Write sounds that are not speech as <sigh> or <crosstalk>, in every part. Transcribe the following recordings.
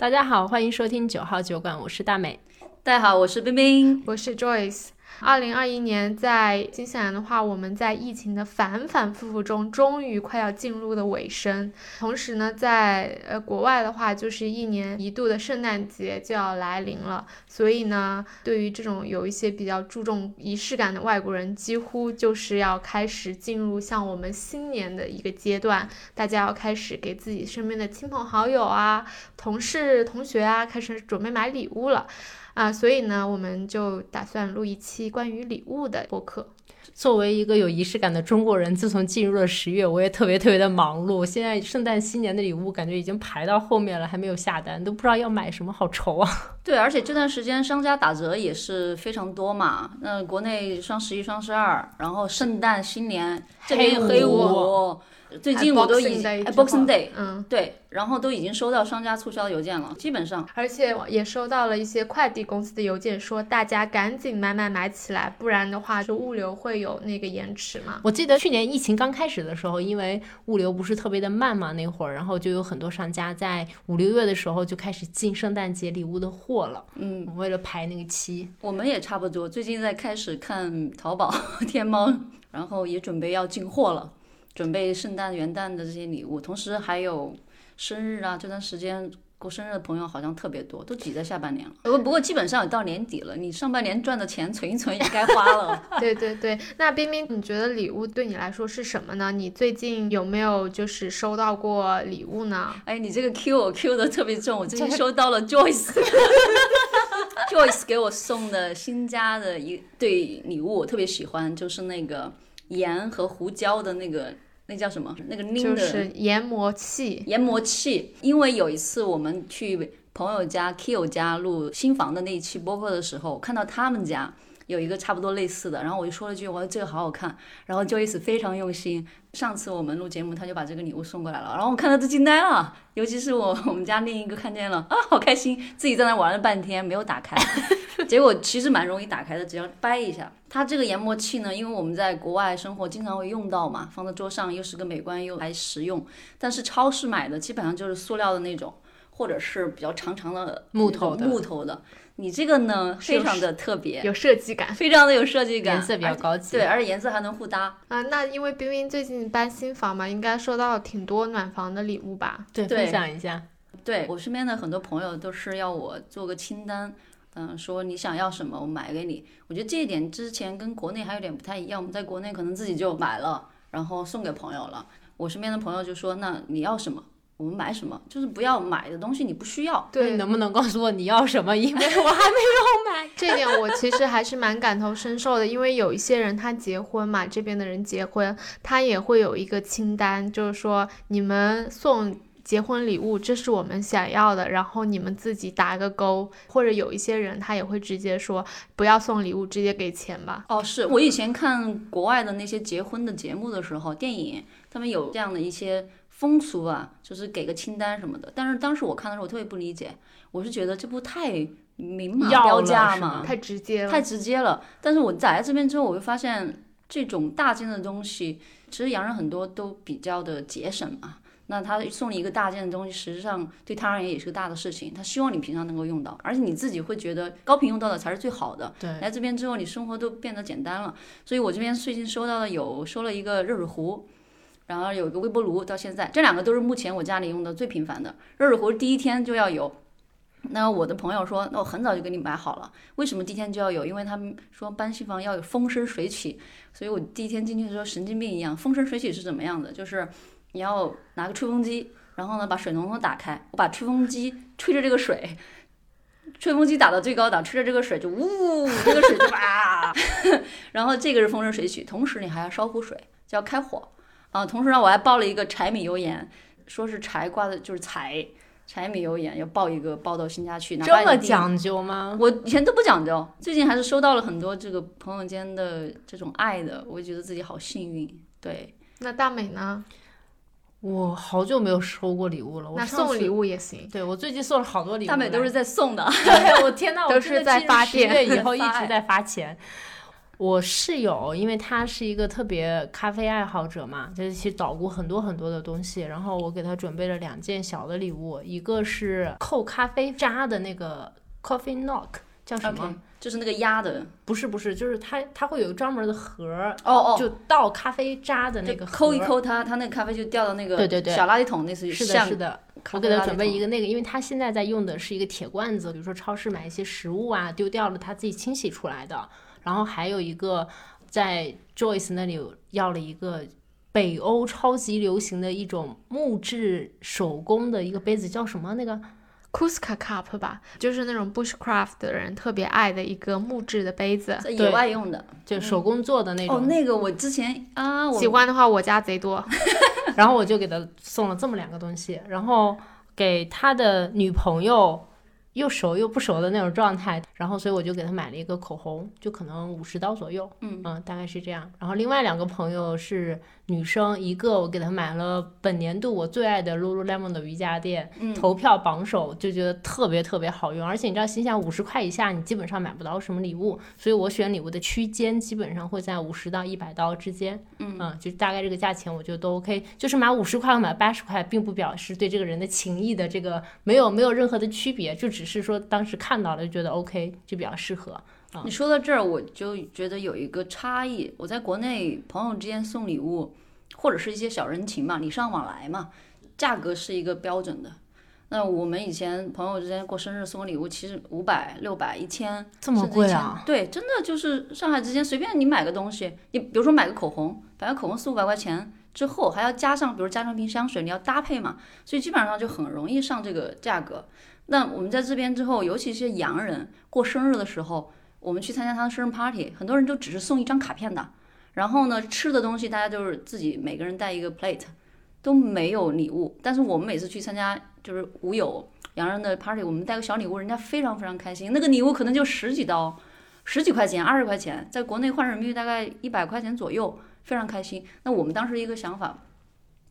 大家好，欢迎收听九号酒馆，我是大美。大家好，我是冰冰，我是 Joyce。二零二一年在新西兰的话，我们在疫情的反反复复中，终于快要进入了尾声。同时呢，在呃国外的话，就是一年一度的圣诞节就要来临了。所以呢，对于这种有一些比较注重仪式感的外国人，几乎就是要开始进入像我们新年的一个阶段，大家要开始给自己身边的亲朋好友啊、同事、同学啊，开始准备买礼物了。啊，所以呢，我们就打算录一期关于礼物的播客。作为一个有仪式感的中国人，自从进入了十月，我也特别特别的忙碌。现在圣诞新年的礼物感觉已经排到后面了，还没有下单，都不知道要买什么，好愁啊！<laughs> 对，而且这段时间商家打折也是非常多嘛。那国内双十一、双十二，然后圣诞新年这边黑五。最近我都已经 Boxing Day，嗯，对，然后都已经收到商家促销邮件了，基本上，而且也收到了一些快递公司的邮件，说大家赶紧买买买起来，不然的话就物流会有那个延迟嘛。我记得去年疫情刚开始的时候，因为物流不是特别的慢嘛，那会儿，然后就有很多商家在五六月的时候就开始进圣诞节礼物的货了，嗯，为了排那个期。我们也差不多，最近在开始看淘宝、<laughs> 天猫，然后也准备要进货了。准备圣诞、元旦的这些礼物，同时还有生日啊，这段时间过生日的朋友好像特别多，都挤在下半年了。不过不过基本上也到年底了，你上半年赚的钱存一存也该花了。<laughs> 对对对，那冰冰，你觉得礼物对你来说是什么呢？你最近有没有就是收到过礼物呢？哎，你这个 Q 我 Q 的特别重，我最近收到了 Joyce，Joyce <laughs> 给我送的新家的一对礼物，我特别喜欢，就是那个盐和胡椒的那个。那叫什么？那个拎的就是研磨器。研磨器，因为有一次我们去朋友家 Kio 家录新房的那一期播客的时候，看到他们家有一个差不多类似的，然后我就说了句：“我说这个好好看。”然后 Joyce 非常用心。上次我们录节目，他就把这个礼物送过来了，然后我看到都惊呆了。尤其是我我们家另一个看见了啊，好开心，自己在那玩了半天没有打开，<laughs> 结果其实蛮容易打开的，只要掰一下。它这个研磨器呢，因为我们在国外生活经常会用到嘛，放在桌上又是个美观又还实用。但是超市买的基本上就是塑料的那种，或者是比较长长的木头的木头的。你这个呢，非常的特别，有设计感，非常的有设计感，颜色比较高级，对，而且颜色还能互搭啊。那因为冰冰最近搬新房嘛，应该收到挺多暖房的礼物吧？对，分享一下。对我身边的很多朋友都是要我做个清单，嗯，说你想要什么，我买给你。我觉得这一点之前跟国内还有点不太一样，我们在国内可能自己就买了，然后送给朋友了。我身边的朋友就说，那你要什么？我们买什么，就是不要买的东西你不需要。对，能不能告诉我你要什么？因为我还没有买。这点我其实还是蛮感同身受的，因为有一些人他结婚嘛，这边的人结婚，他也会有一个清单，就是说你们送结婚礼物，这是我们想要的，然后你们自己打个勾。或者有一些人他也会直接说不要送礼物，直接给钱吧。哦，是我以前看国外的那些结婚的节目的时候，电影他们有这样的一些。风俗啊，就是给个清单什么的。但是当时我看的时候，我特别不理解。我是觉得这不太明码标价吗？太直接了，太直接了。但是我在来这边之后，我就发现这种大件的东西，其实洋人很多都比较的节省嘛。那他送你一个大件的东西，实际上对他而言也是个大的事情。他希望你平常能够用到，而且你自己会觉得高频用到的才是最好的。对，来这边之后，你生活都变得简单了。所以我这边最近收到的有收了一个热水壶。然后有一个微波炉，到现在这两个都是目前我家里用的最频繁的。热水壶第一天就要有，那我的朋友说，那我很早就给你买好了。为什么第一天就要有？因为他们说搬新房要有风生水起，所以我第一天进去的时候神经病一样。风生水起是怎么样的？就是你要拿个吹风机，然后呢把水龙头打开，我把吹风机吹着这个水，吹风机打到最高档，吹着这个水就呜，这个水就哇，<laughs> 然后这个是风生水起，同时你还要烧壶水，就要开火。啊，同时呢，我还爆了一个柴米油盐，说是柴挂的，就是柴柴米油盐要爆一个，爆到新家去。这么讲究吗？我以前都不讲究，最近还是收到了很多这个朋友间的这种爱的，我觉得自己好幸运。对，那大美呢？我好久没有收过礼物了。那送礼物也行。对，我最近送了好多礼物。大美都是在送的。<laughs> 我天呐，<laughs> 都是在发电，以后 <laughs> 一直在发钱。我室友，因为他是一个特别咖啡爱好者嘛，就是去捣鼓很多很多的东西。然后我给他准备了两件小的礼物，一个是扣咖啡渣的那个 coffee knock，叫什么就是那个压的，不是不是，就是它它会有专门的盒儿，哦哦，就倒咖啡渣的那个盒抠一抠它，它那个咖啡就掉到那个对对对小垃圾桶，类似于是的，像是的。我给他准备一个那个，因为他现在在用的是一个铁罐子，比如说超市买一些食物啊，丢掉了他自己清洗出来的。然后还有一个在 Joyce 那里要了一个北欧超级流行的一种木质手工的一个杯子，叫什么？那个 Kuska Cup 吧，就是那种 bushcraft 的人特别爱的一个木质的杯子。在野对外用的。就手工做的那种。哦，那个我之前啊，我喜欢的话，我家贼多。<laughs> 然后我就给他送了这么两个东西，然后给他的女朋友又熟又不熟的那种状态，然后所以我就给他买了一个口红，就可能五十刀左右，嗯大概是这样。然后另外两个朋友是女生，一个我给她买了本年度我最爱的 Lululemon 的瑜伽垫，嗯投票榜首，就觉得特别特别好用，而且你知道，心想五十块以下你基本上买不到什么礼物，所以我选礼物的区间基本上会在五十到一百刀之间。嗯就大概这个价钱，我觉得都 OK。就是买五十块和买八十块，并不表示对这个人的情谊的这个没有没有任何的区别，就只是说当时看到了就觉得 OK，就比较适合。你说到这儿，我就觉得有一个差异。我在国内朋友之间送礼物，或者是一些小人情嘛，礼尚往来嘛，价格是一个标准的。那我们以前朋友之间过生日送礼物，其实五百、六百、一千，这么甚至1000贵啊？对，真的就是上海之间随便你买个东西，你比如说买个口红，反正口红四五百块钱之后，还要加上比如加上瓶香水，你要搭配嘛，所以基本上就很容易上这个价格。那我们在这边之后，尤其是洋人过生日的时候，我们去参加他的生日 party，很多人就只是送一张卡片的，然后呢，吃的东西大家就是自己每个人带一个 plate，都没有礼物。但是我们每次去参加就是无友洋人的 party，我们带个小礼物，人家非常非常开心。那个礼物可能就十几刀，十几块钱、二十块钱，在国内换人民币大概一百块钱左右，非常开心。那我们当时一个想法，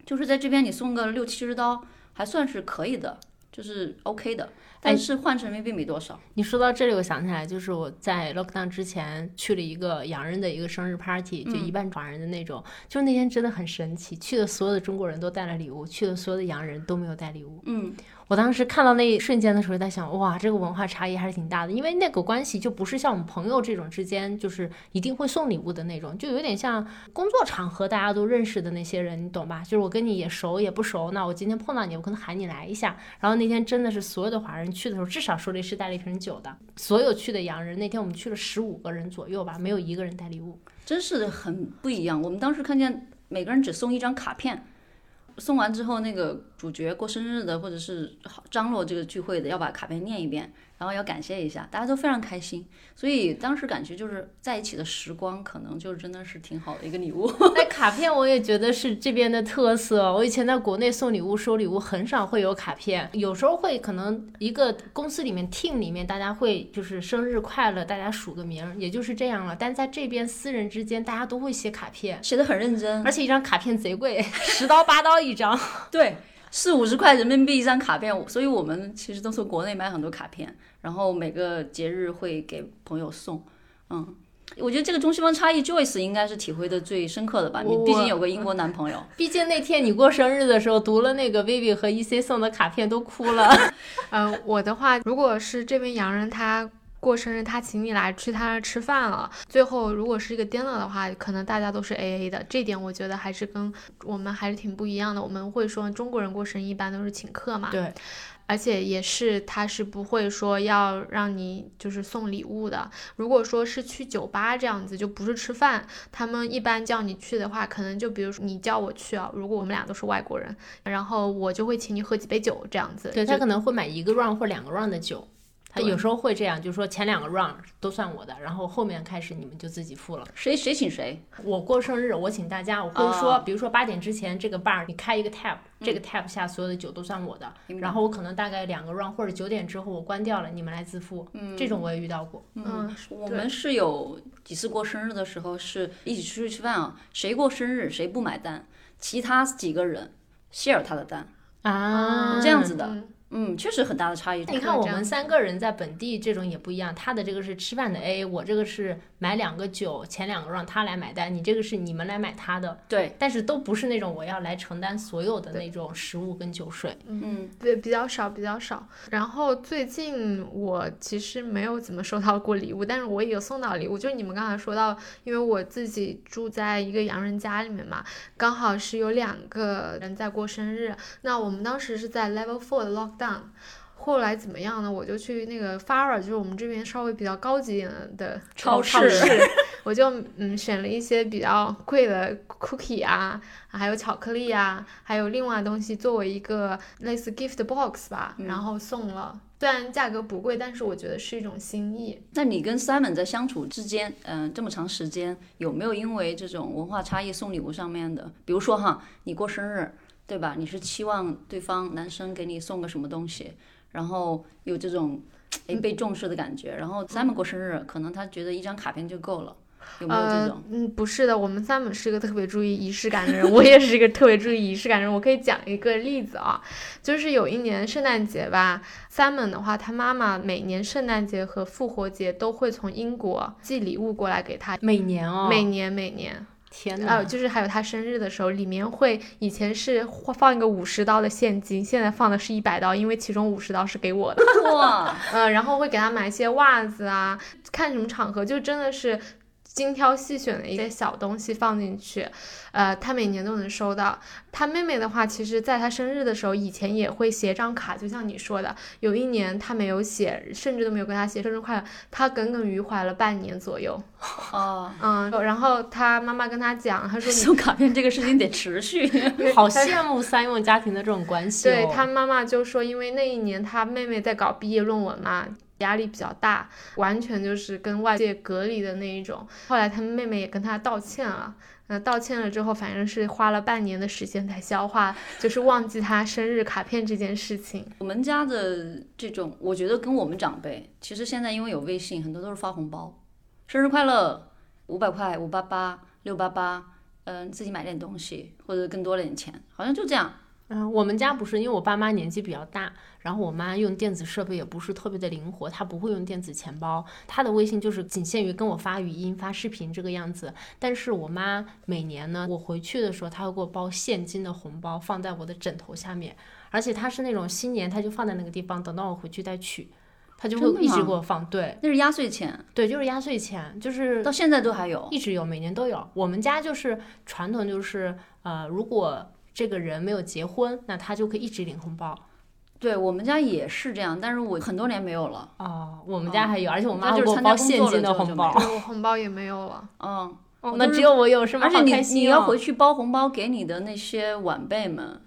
就是在这边你送个六七十刀还算是可以的，就是 OK 的，但是换成人民币没多少。你说到这里，我想起来，就是我在 lockdown 之前去了一个洋人的一个生日 party，就一半华人的那种。就是那天真的很神奇，去的所有的中国人都带了礼物，去的所有的洋人都没有带礼物。嗯，我当时看到那一瞬间的时候，在想，哇，这个文化差异还是挺大的，因为那个关系就不是像我们朋友这种之间，就是一定会送礼物的那种，就有点像工作场合大家都认识的那些人，你懂吧？就是我跟你也熟也不熟，那我今天碰到你，我可能喊你来一下。然后那天真的是所有的华人去的时候，至少手里是带了一瓶酒的。所有去的洋人，那天我们去了十五个人左右吧，没有一个人带礼物。真是很不一样。我们当时看见每个人只送一张卡片，送完之后，那个主角过生日的或者是张罗这个聚会的，要把卡片念一遍，然后要感谢一下，大家都非常开心。所以当时感觉就是在一起的时光，可能就真的是挺好的一个礼物。<laughs> 那卡片我也觉得是这边的特色。我以前在国内送礼物、收礼物很少会有卡片，有时候会可能一个公司里面 team 里面大家会就是生日快乐，大家署个名儿，也就是这样了。但在这边私人之间，大家都会写卡片，写的很认真，而且一张卡片贼贵，<laughs> 十刀八刀一张。对，<laughs> 四五十块人民币一张卡片，所以我们其实都从国内买很多卡片，然后每个节日会给朋友送。嗯，我觉得这个中西方差异，Joyce 应该是体会的最深刻的吧？你毕竟有个英国男朋友。<laughs> 毕竟那天你过生日的时候，读了那个 Vivi 和 EC 送的卡片都哭了。<laughs> 嗯，我的话，如果是这边洋人他过生日，他请你来去他那儿吃饭了，最后如果是一个 dinner 的话，可能大家都是 A A 的，这点我觉得还是跟我们还是挺不一样的。我们会说中国人过生日一般都是请客嘛，对，而且也是他是不会说要让你就是送礼物的。如果说是去酒吧这样子，就不是吃饭，他们一般叫你去的话，可能就比如说你叫我去啊，如果我们俩都是外国人，然后我就会请你喝几杯酒这样子。对他可能会买一个 round 或两个 round 的酒。他有时候会这样，就是说前两个 round 都算我的，然后后面开始你们就自己付了。谁谁请谁？我过生日，我请大家，我会说，哦比如说八点之前这个 bar 你开一个 tab，、这个 tab 下所有的酒都算我的，然后我可能大概两个 round 或者九点之后我关掉了，你们来自付，嗯这种我也遇到过。嗯，对我们是有几次过生日的时候是一起出去吃饭啊，谁过生日谁不买单，其他几个人 share 他的单，啊，这样子的嗯嗯，确实很大的差异。你看我们三个人在本地这种也不一样，他的这个是吃饭的 A，我这个是买两个酒，前两个让他来买单，你这个是你们来买他的，对，但是都不是那种我要来承担所有的那种食物跟酒水。嗯，对，比较少，比较少。然后最近我其实没有怎么收到过礼物，但是我也有送到礼物，就是你们刚才说到，因为我自己住在一个洋人家里面嘛，刚好是有两个人在过生日，那我们当时是在 Level Four 的 Lockdown。后来怎么样呢？我就去那个 Fara，就是我们这边稍微比较高级一点的超市，市我就嗯选了一些比较贵的 cookie 啊，还有巧克力啊，还有另外东西作为一个类似 gift box 吧，嗯然后送了。虽然价格不贵，但是我觉得是一种心意。那你跟 Simon 在相处之间，嗯、这么长时间，有没有因为这种文化差异送礼物上面的，比如说哈，你过生日，对吧？你是期望对方男生给你送个什么东西，然后有这种哎被重视的感觉，然后 Simon 过生日，可能他觉得一张卡片就够了，有没有这呃种？，嗯，不是的，我们 Simon 是一个特别注意仪式感的人，我也是一个特别注意仪式感的人。我可以讲一个例子啊，就是有一年圣诞节吧，Simon 的话，他妈妈每年圣诞节和复活节都会从英国寄礼物过来给他，每年哦，每年每年。天哪，呃，就是还有他生日的时候，里面会以前是放一个五十刀的现金，现在放的是一百刀，因为其中五十刀是给我的。哇，<laughs> 嗯，然后会给他买一些袜子啊，看什么场合，就真的是精挑细选的一些小东西放进去，呃，他每年都能收到。他妹妹的话，其实在他生日的时候，以前也会写张卡，就像你说的，有一年他没有写，甚至都没有跟他写生日快乐，他耿耿于怀了半年左右。哦，嗯，然后他妈妈跟他讲，他说你送卡片这个事情得持续。<laughs> 好羡慕三用家庭的这种关系、哦。对他妈妈就说，因为那一年他妹妹在搞毕业论文嘛，压力比较大，完全就是跟外界隔离的那一种。后来他们妹妹也跟他道歉了，那，道歉了之后，反正是花了半年的时间才消化，就是忘记他生日卡片这件事情。我们家的这种，我觉得跟我们长辈，其实现在因为有微信，很多都是发红包，生日快乐，五百块，五八八，六八八，嗯，自己买点东西或者更多了点钱，好像就这样。嗯，我们家不是，因为我爸妈年纪比较大，然后我妈用电子设备也不是特别的灵活，她不会用电子钱包，她的微信就是仅限于跟我发语音、发视频这个样子。但是我妈每年呢，我回去的时候，她会给我包现金的红包，放在我的枕头下面，而且她是那种新年她就放在那个地方，等到我回去再取，她就会一直给我放。对那是压岁钱，对，就是压岁钱，就是到现在都还有。一直有，每年都有。我们家就是传统，就是呃，如果这个人没有结婚，那他就可以一直领红包。对我们家也是这样，但是我很多年没有了。哦，我们家还有，而且我我妈给我家就是参加包现金的红包。我红包也没有了。嗯，那只有我有是吗？而且你你要回去包红包给你的那些晚辈们，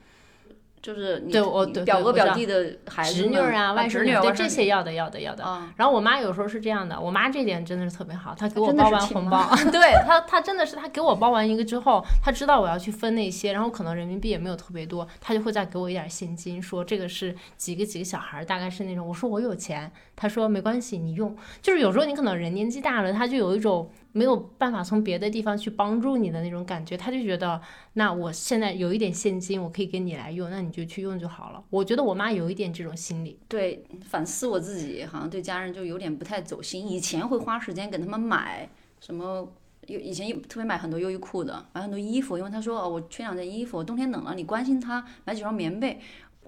就是你对我表哥表弟的孩子侄女儿啊、外侄女儿、甥女儿，对这些要的要的要的。啊，然后我妈有时候是这样的，我妈这点真的是特别好，她给我包完红包，<laughs> 对她她真的是她给我包完一个之后，她知道我要去分那些，然后可能人民币也没有特别多，她就会再给我一点现金，说这个是几个几个小孩儿，大概是那种，我说我有钱，她说没关系，你用，就是有时候你可能人年纪大了，她就有一种没有办法从别的地方去帮助你的那种感觉，他就觉得那我现在有一点现金，我可以给你来用，那你就去用就好了。我觉得我妈有一点这种心理。对，反思我自己，好像对家人就有点不太走心。以前会花时间给他们买什么，有以前特别买很多优衣库的，买很多衣服，因为他说哦，我缺两件衣服，冬天冷了，你关心他，买几双棉被。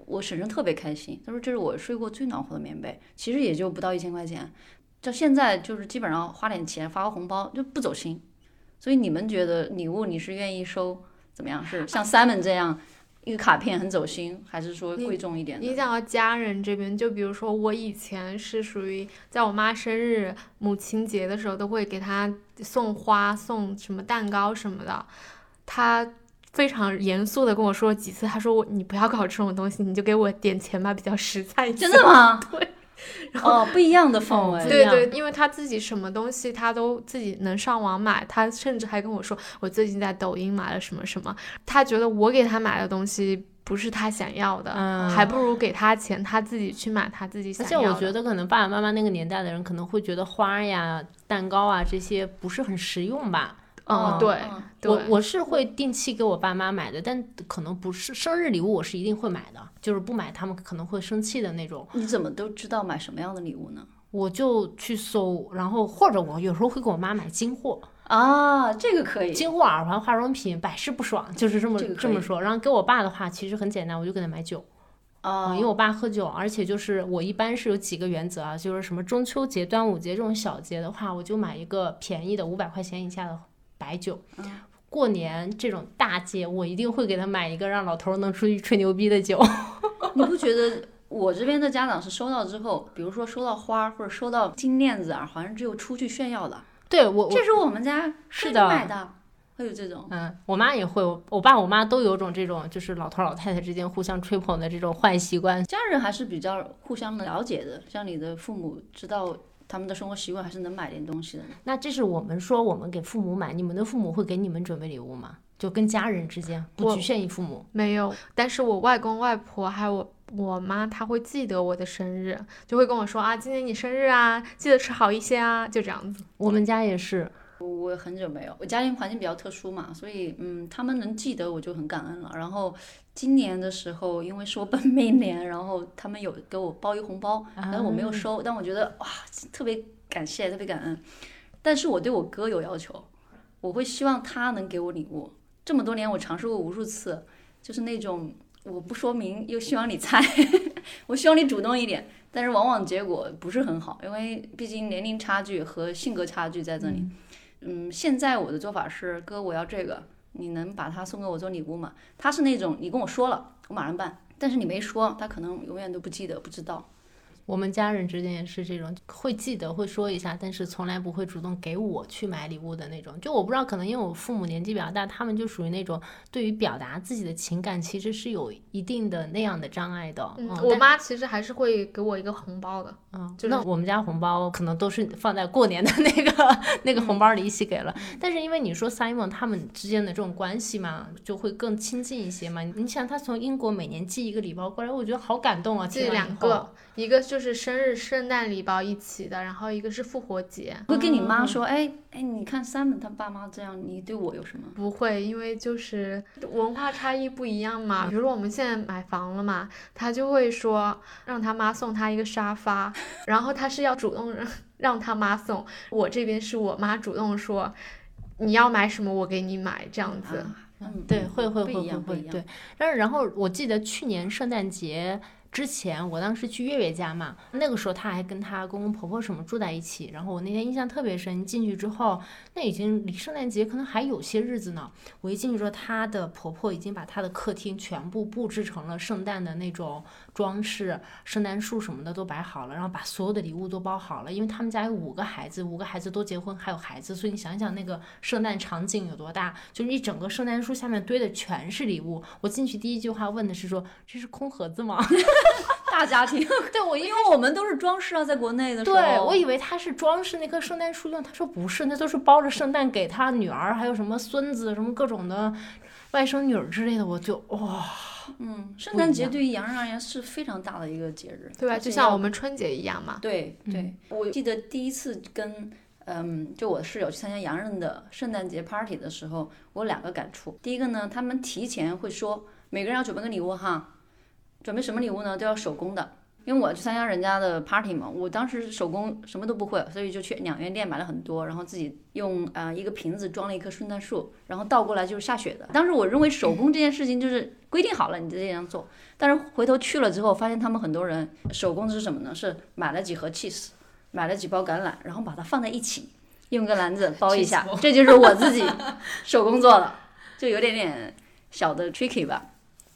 我婶婶特别开心，她说这是我睡过最暖和的棉被，其实也就不到一千块钱。到现在就是基本上花点钱发个红包就不走心。所以你们觉得礼物你是愿意收怎么样？是像 Simon 这样一个卡片很走心，还是说贵重一点的？你讲到家人这边，就比如说我以前是属于在我妈生日、母亲节的时候，都会给她送花、送什么蛋糕什么的。她非常严肃的跟我说几次，她说我你不要搞这种东西，你就给我点钱吧，比较实在一些。真的吗？<laughs> 对。<laughs> 哦，不一样的氛围。对对，因为他自己什么东西他都自己能上网买，他甚至还跟我说我最近在抖音买了什么什么，他觉得我给他买的东西不是他想要的，嗯还不如给他钱，他自己去买他自己而想要的。且我觉得可能爸爸妈妈那个年代的人可能会觉得花呀、蛋糕啊这些不是很实用吧。嗯对我我是会定期给我爸妈买的，但可能不是生日礼物，我是一定会买的，就是不买他们可能会生气的那种。你怎么都知道买什么样的礼物呢？我就去搜，然后或者我有时候会给我妈买金货，啊，这个可以。金货耳环、化妆品，百试不爽，就是这么这么说。然后给我爸的话，其实很简单，我就给他买酒。啊，嗯，因为我爸喝酒，而且就是我一般是有几个原则啊，就是什么中秋节、端午节这种小节的话，我就买一个便宜的五百块钱以下的白酒。嗯过年这种大节，我一定会给他买一个让老头儿能出去吹牛逼的酒。<laughs> 你不觉得我这边的家长是收到之后，比如说收到花或者收到金链子、啊，好像，只有出去炫耀的，对我，这是我们家是的买的，会有这种。嗯，我妈也会，我我爸我妈都有种这种，就是老头老太太之间互相吹捧的这种坏习惯。家人还是比较互相了解的，像你的父母知道他们的生活习惯，还是能买点东西的。那这是我们说我们给父母买，你们的父母会给你们准备礼物吗？就跟家人之间不局限于父母。没有，但是我外公外婆还有我我妈，她会记得我的生日，就会跟我说啊，今年你生日啊，记得吃好一些啊，就这样子。我们家也是，我很久没有，我家庭环境比较特殊嘛，所以嗯，他们能记得我就很感恩了。然后今年的时候，因为是我 <laughs> 本命年，然后他们有给我包一红包，但是我没有收，但我觉得哇，特别感谢，特别感恩。但是我对我哥有要求，我会希望他能给我礼物。这么多年我尝试过无数次，就是那种我不说明又希望你猜，<laughs> 我希望你主动一点，但是往往结果不是很好，因为毕竟年龄差距和性格差距在这里。嗯，现在我的做法是，哥，我要这个，你能把它送给我做礼物吗？他是那种你跟我说了，我马上办，但是你没说，他可能永远都不记得，不知道。我们家人之间也是这种，会记得会说一下，但是从来不会主动给我去买礼物的那种。就我不知道，可能因为我父母年纪比较大，他们就属于那种对于表达自己的情感其实是有一定的那样的障碍的。嗯，嗯，我妈其实还是会给我一个红包的。嗯，就是那我们家红包可能都是放在过年的那个 <laughs> 那个红包里一起给了。但是因为你说 Simon 他们之间的这种关系嘛，就会更亲近一些嘛。你想他从英国每年寄一个礼包过来，我觉得好感动啊！寄听完以后两个，一个就是生日圣诞礼包一起的，然后一个是复活节。会跟你妈说，哎哎，你看 Simon 他爸妈这样，你对我有什么？不会，因为就是文化差异不一样嘛。比如说我们现在买房了嘛，他就会说让他妈送他一个沙发，然后他是要主动让让他妈送，我这边是我妈主动说你要买什么我给你买这样子。啊嗯，对，嗯会会不一会会会，样不一样。对。但是然后我记得去年圣诞节之前，我当时去月月家嘛，那个时候她还跟她公公婆婆什么住在一起。然后我那天印象特别深，进去之后，那已经离圣诞节可能还有些日子呢。我一进去之后，她的婆婆已经把她的客厅全部布置成了圣诞的那种装饰，圣诞树什么的都摆好了，然后把所有的礼物都包好了。因为他们家有五个孩子，五个孩子都结婚还有孩子，所以你想想那个圣诞场景有多大，就是一整个圣诞树下面堆的全是礼物。我进去第一句话问的是说这是空盒子吗？<laughs> <laughs> 大家庭，<laughs> 对我因为我们都是装饰啊，在国内的时候，对我以为他是装饰那棵圣诞树用，他说不是，那都是包着圣诞给他女儿，还有什么孙子，什么各种的外甥女儿之类的，我就哇，嗯，圣诞节对于洋人而言是非常大的一个节日，对吧？就像我们春节一样嘛。对对嗯，我记得第一次跟嗯，就我的室友去参加洋人的圣诞节 party 的时候，我有两个感触。第一个呢，他们提前会说每个人要准备个礼物哈，准备什么礼物呢？都要手工的。因为我去参加人家的 party 嘛，我当时手工什么都不会，所以就去两元店买了很多，然后自己用呃一个瓶子装了一棵圣诞树，然后倒过来就是下雪的。当时我认为手工这件事情就是规定好了，你就这样做。但是回头去了之后，发现他们很多人手工是什么呢？是买了几盒 cheese，买了几包橄榄，然后把它放在一起，用个篮子包一下 <laughs> 这就是我自己手工做的，就有点点小的 tricky 吧。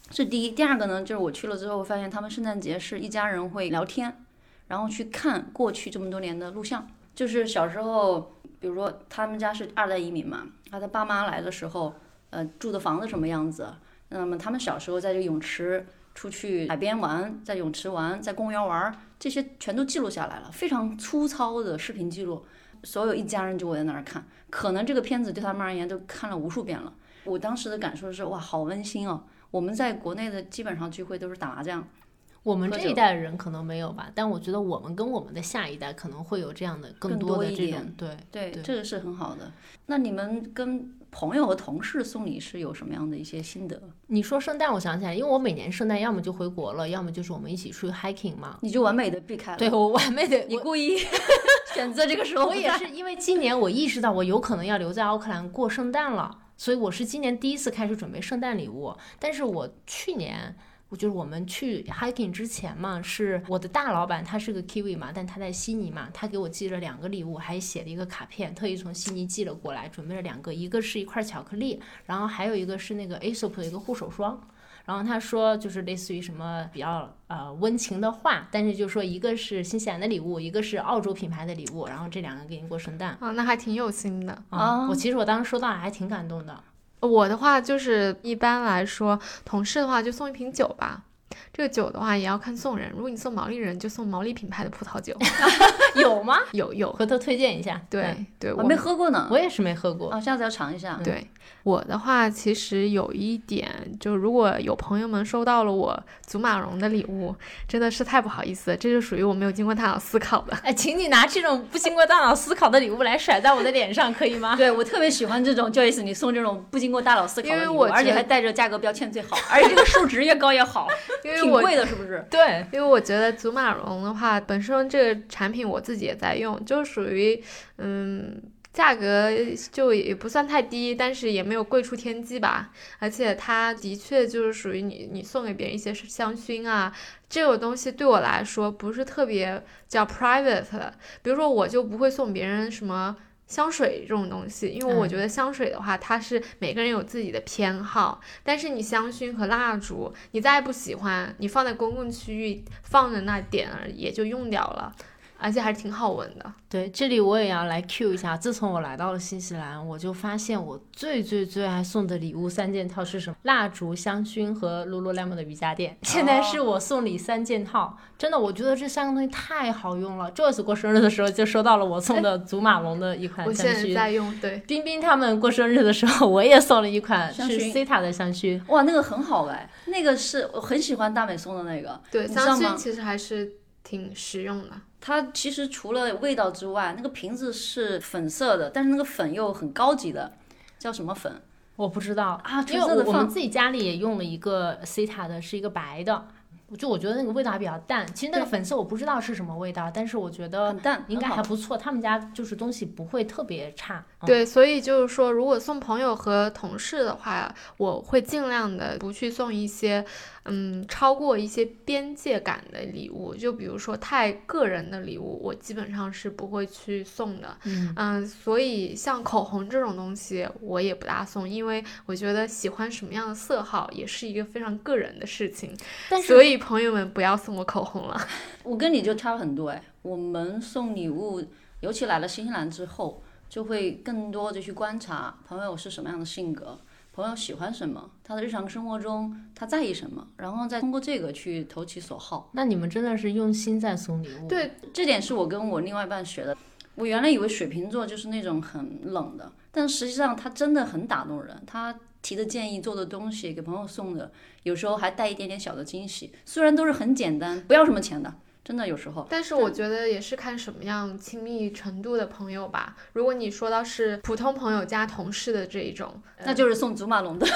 是第一，第二个呢，就是我去了之后发现他们圣诞节是一家人会聊天，然后去看过去这么多年的录像，就是小时候，比如说他们家是二代移民嘛，他的爸妈来的时候，呃，住的房子什么样子，那么他们小时候在这个泳池出去海边玩，在泳池玩，在公园玩，这些全都记录下来了，非常粗糙的视频记录，所有一家人就围在那儿看，可能这个片子对他们而言都看了无数遍了。我当时的感受是，哇，好温馨哦！我们在国内的基本上聚会都是打麻将，我们这一代人可能没有吧，但我觉得我们跟我们的下一代可能会有这样的更多的这种对。对，这个是很好的。那你们跟朋友和同事送礼是有什么样的一些心得？你说圣诞，我想起来，因为我每年圣诞要么就回国了，要么就是我们一起出去 hiking 嘛。你就完美的避开了。对，我完美的，你故意选择这个时候，我也是因为今年我意识到我有可能要留在奥克兰过圣诞了，所以我是今年第一次开始准备圣诞礼物。但是我去年。我就是我们去 hiking 之前嘛，是我的大老板，他是个 Kiwi 嘛，但他在悉尼嘛，他给我寄了两个礼物，还写了一个卡片，特意从悉尼寄了过来，准备了两个，一个是一块巧克力，然后还有一个是那个 Aesop 的一个护手霜。然后他说，就是类似于什么比较呃温情的话，但是就说一个是新西兰的礼物，一个是澳洲品牌的礼物，然后这两个给你过圣诞。啊，那还挺有心的。啊、我其实我当时收到还挺感动的。我的话就是一般来说，同事的话就送一瓶酒吧。这个酒的话也要看送人，如果你送毛利人，就送毛利品牌的葡萄酒。<laughs> 有吗？有有，回头推荐一下。对嗯对，我没喝过呢。我也是没喝过。哦，下次要尝一下。对我的话，其实有一点，就如果有朋友们收到了我祖马龙的礼物，真的是太不好意思，这就属于我没有经过大脑思考的。哎，请你拿这种不经过大脑思考的礼物来甩在我的脸上，可以吗？<laughs> 对我特别喜欢这种 Joyce，你送这种不经过大脑思考的礼物，因为我而且还带着价格标签最好，而且这个数值越高越好，<laughs> 因为我挺贵的，是不是？对，因为我觉得祖马龙的话，本身这个产品我自己也在用，就属于嗯。价格就也不算太低，但是也没有贵出天际吧。而且它的确就是属于你，你送给别人一些香薰啊，这种东西对我来说不是特别叫 private 的。比如说，我就不会送别人什么香水这种东西，因为我嗯觉得香水的话，它是每个人有自己的偏好。但是你香薰和蜡烛，你再不喜欢，你放在公共区域放着那点儿也就用掉了，而且还是挺好闻的。对，这里我也要来 Q 一下。自从我来到了新西兰，我就发现我最最最爱送的礼物三件套是什么？蜡烛、香薰和 Lululemon 的瑜伽垫。现在是我送礼三件套，真的，我觉得这三个东西太好用了。Joyce 过生日的时候就收到了我送的祖马龙的一款香薰。现在在用，对，冰冰他们过生日的时候，我也送了一款是 Cita 的香薰。哇，那个很好哎，那个是我很喜欢大美送的那个，对，香薰其实还是挺实用的。它其实除了味道之外，那个瓶子是粉色的，但是那个粉又很高级的，叫什么粉？我不知道啊因为我我们自己家里也用了一个 Cita 的，是一个白的，就我觉得那个味道还比较淡。其实那个粉色我不知道是什么味道，但是我觉得很淡，应该还不错。他们家就是东西不会特别差。嗯、对，所以就是说，如果送朋友和同事的话，我会尽量的不去送一些，嗯，超过一些边界感的礼物。就比如说太个人的礼物，我基本上是不会去送的。嗯嗯，所以像口红这种东西，我也不大送，因为我觉得喜欢什么样的色号也是一个非常个人的事情。但所以朋友们不要送我口红了。<laughs> 我跟你就差很多哎，我们送礼物，尤其来了新西兰之后，就会更多的去观察朋友是什么样的性格，朋友喜欢什么，他的日常生活中他在意什么，然后再通过这个去投其所好。那你们真的是用心在送礼物。对，这点是我跟我另外一半学的。我原来以为水瓶座就是那种很冷的，但实际上他真的很打动人。他提的建议、做的东西、给朋友送的，有时候还带一点点小的惊喜。虽然都是很简单，不要什么钱的，真的有时候。但是我觉得也是看什么样亲密程度的朋友吧。如果你说到是普通朋友加同事的这一种，那就是送祖马龙的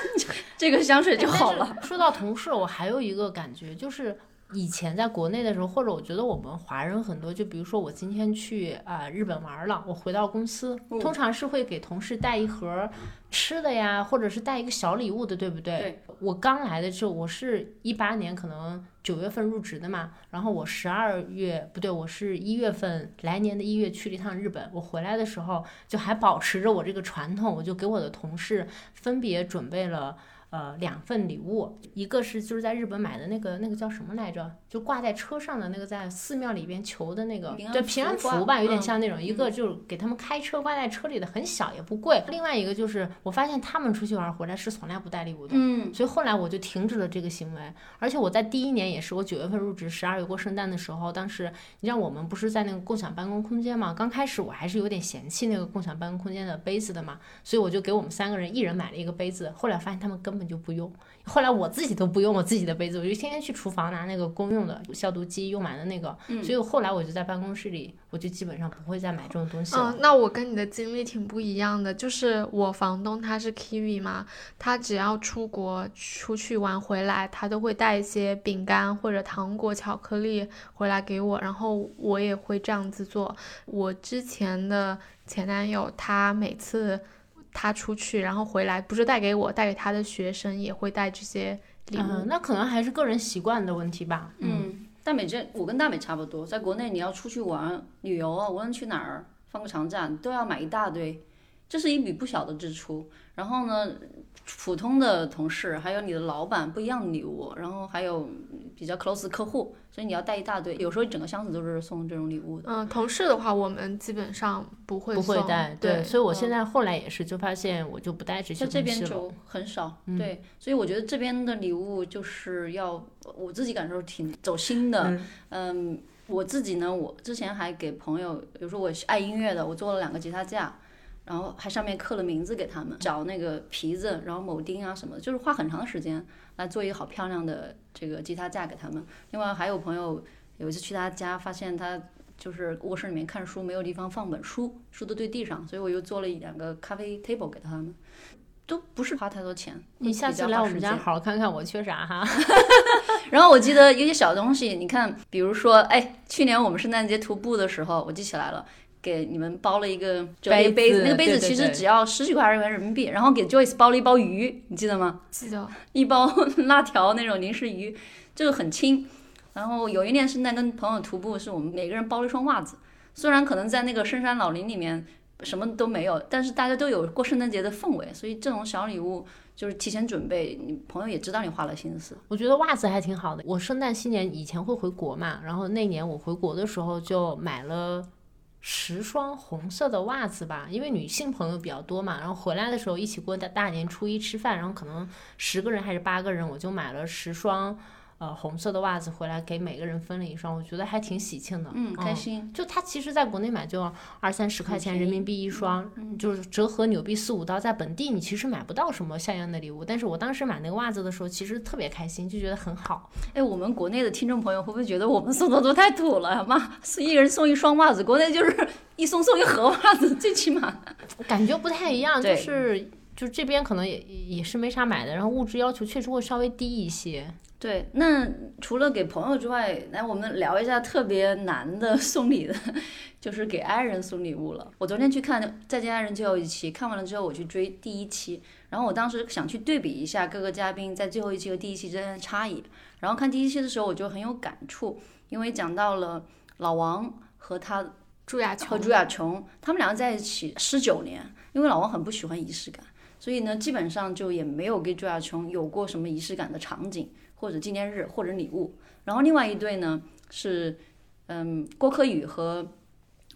<laughs> 这个香水就好了。说到同事，我还有一个感觉就是。以前在国内的时候，或者我觉得我们华人很多，就比如说我今天去啊、呃、日本玩了，我回到公司，嗯通常是会给同事带一盒吃的呀，或者是带一个小礼物的，对不对？对我刚来的时候，我是一八年可能九月份入职的嘛，然后我十二月不对，我是一月份来年的一月去了一趟日本，我回来的时候就还保持着我这个传统，我就给我的同事分别准备了。呃，两份礼物，一个是就是在日本买的那个那个叫什么来着？就挂在车上的那个，在寺庙里边求的那个，对平安符吧，有点嗯像那种。一个就是给他们开车挂在车里的，很小也不贵。另外一个就是我发现他们出去玩回来是从来不带礼物的，嗯，所以后来我就停止了这个行为。而且我在第一年也是我九月份入职，十二月过圣诞的时候，当时你知道我们不是在那个共享办公空间嘛？刚开始我还是有点嫌弃那个共享办公空间的杯子的嘛，所以我就给我们三个人一人买了一个杯子。后来发现他们根根本就不用。后来我自己都不用我自己的杯子，我就天天去厨房拿那个公用的消毒机用完的那个。嗯所以后来我就在办公室里，我就基本上不会再买这种东西了。嗯，那我跟你的经历挺不一样的，就是我房东他是 Kiwi 嘛，他只要出国出去玩回来，他都会带一些饼干或者糖果、巧克力回来给我，然后我也会这样子做。我之前的前男友，他每次他出去，然后回来不是带给我，带给他的学生也会带这些礼物。嗯，那可能还是个人习惯的问题吧。嗯，大美这我跟大美差不多，在国内你要出去玩旅游啊，无论去哪儿放个长假，你都要买一大堆，这是一笔不小的支出。然后呢，普通的同事还有你的老板不一样的礼物，然后还有比较 close 的客户，所以你要带一大堆，有时候整个箱子都是送这种礼物的。嗯，同事的话，我们基本上不会不会带，对，所以我现嗯在后来也是，就发现我就不带这些在这东西了。边就很少，对，所以我觉得这边的礼物就是要我自己感受挺走心的，嗯嗯，我自己呢，我之前还给朋友，比如说我是爱音乐的，我做了两个吉他架，然后还上面刻了名字给他们，找那个皮子，然后铆钉啊什么的，就是花很长时间来做一个好漂亮的这个吉他架给他们。另外还有朋友有一次去他家，发现他就是卧室里面看书没有地方放本书，书都堆地上，所以我又做了一两个咖啡 table 给他们，都不是花太多钱。你下次来我们家好好看看我缺啥哈。<laughs> 然后我记得有些小东西，你看，比如说，哎，去年我们圣诞节徒步的时候，我记起来了，给你们包了一个折叠杯杯子那个杯子其实只要十几块元人民币，然后给 Joyce 包了一包鱼，你记得吗？记得一包 <laughs> 辣条那种零食鱼，这个很轻。然后有一年圣诞跟朋友徒步，是我们每个人包了一双袜子，虽然可能在那个深山老林里面什么都没有，但是大家都有过圣诞节的氛围，所以这种小礼物就是提前准备，你朋友也知道你花了心思。我觉得袜子还挺好的。我圣诞新年以前会回国嘛，然后那年我回国的时候就买了十双红色的袜子吧，因为女性朋友比较多嘛，然后回来的时候一起过大大年初一吃饭，然后可能十个人还是八个人，我就买了十双。呃，红色的袜子回来给每个人分了一双，我觉得还挺喜庆的。嗯，开心。就它其实在国内买就二三十块钱人民币一双，就是折合纽币四五刀，在本地你其实买不到什么像样的礼物。但是我当时买那个袜子的时候，其实特别开心，就觉得很好。哎，我们国内的听众朋友会不会觉得我们送的都太土了？妈，是一人送一双袜子，国内就是一送送一盒袜子，最起码。<laughs> 感觉不太一样，就是就这边可能也也是没啥买的，然后物质要求确实会稍微低一些。对，那除了给朋友之外，来我们聊一下特别难的 <laughs> 送礼的，就是给爱人送礼物了。我昨天去看《再见爱人》最后一期，看完了之后我去追第一期，然后我当时想去对比一下各个嘉宾在最后一期和第一期之间的差异。然后看第一期的时候，我就很有感触，因为讲到了老王和他朱亚琼和朱亚琼，他们两个在一起十九年，因为老王很不喜欢仪式感，所以呢，基本上就也没有给朱亚琼有过什么仪式感的场景，或者纪念日，或者礼物。然后另外一对呢是，嗯，郭柯宇和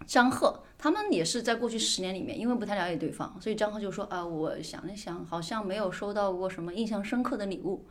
张赫，他们也是在过去十年里面，因为不太了解对方，所以张赫就说啊，我想了想，好像没有收到过什么印象深刻的礼物。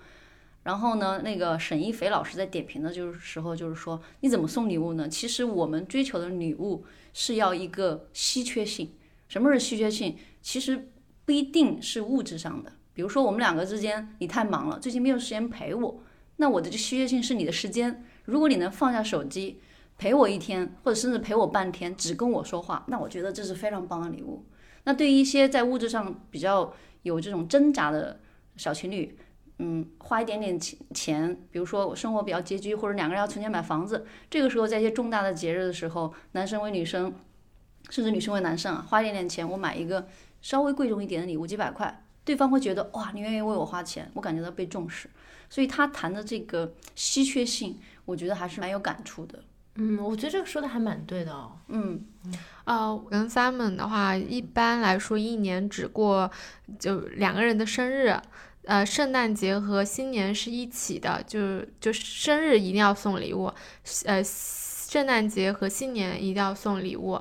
然后呢，那个沈一菲老师在点评的就是时候，就是说你怎么送礼物呢？其实我们追求的礼物是要一个稀缺性。什么是稀缺性？其实不一定是物质上的。比如说我们两个之间，你太忙了，最近没有时间陪我，那我的这稀缺性是你的时间。如果你能放下手机，陪我一天，或者甚至陪我半天，只跟我说话，那我觉得这是非常棒的礼物。那对于一些在物质上比较有这种挣扎的小情侣，嗯，花一点点钱钱，比如说我生活比较拮据，或者两个人要存钱买房子，这个时候在一些重大的节日的时候，男生为女生，甚至女生为男生啊，花一点点钱，我买一个稍微贵重一点的礼物，几百块，对方会觉得哇，你愿意为我花钱，我感觉到被重视。所以他谈的这个稀缺性，我觉得还是蛮有感触的。嗯，我觉得这个说的还蛮对的哦。嗯，呃，我跟 Simon 的话，一般来说一年只过就两个人的生日，呃，圣诞节和新年是一起的，就就生日一定要送礼物，呃，圣诞节和新年一定要送礼物。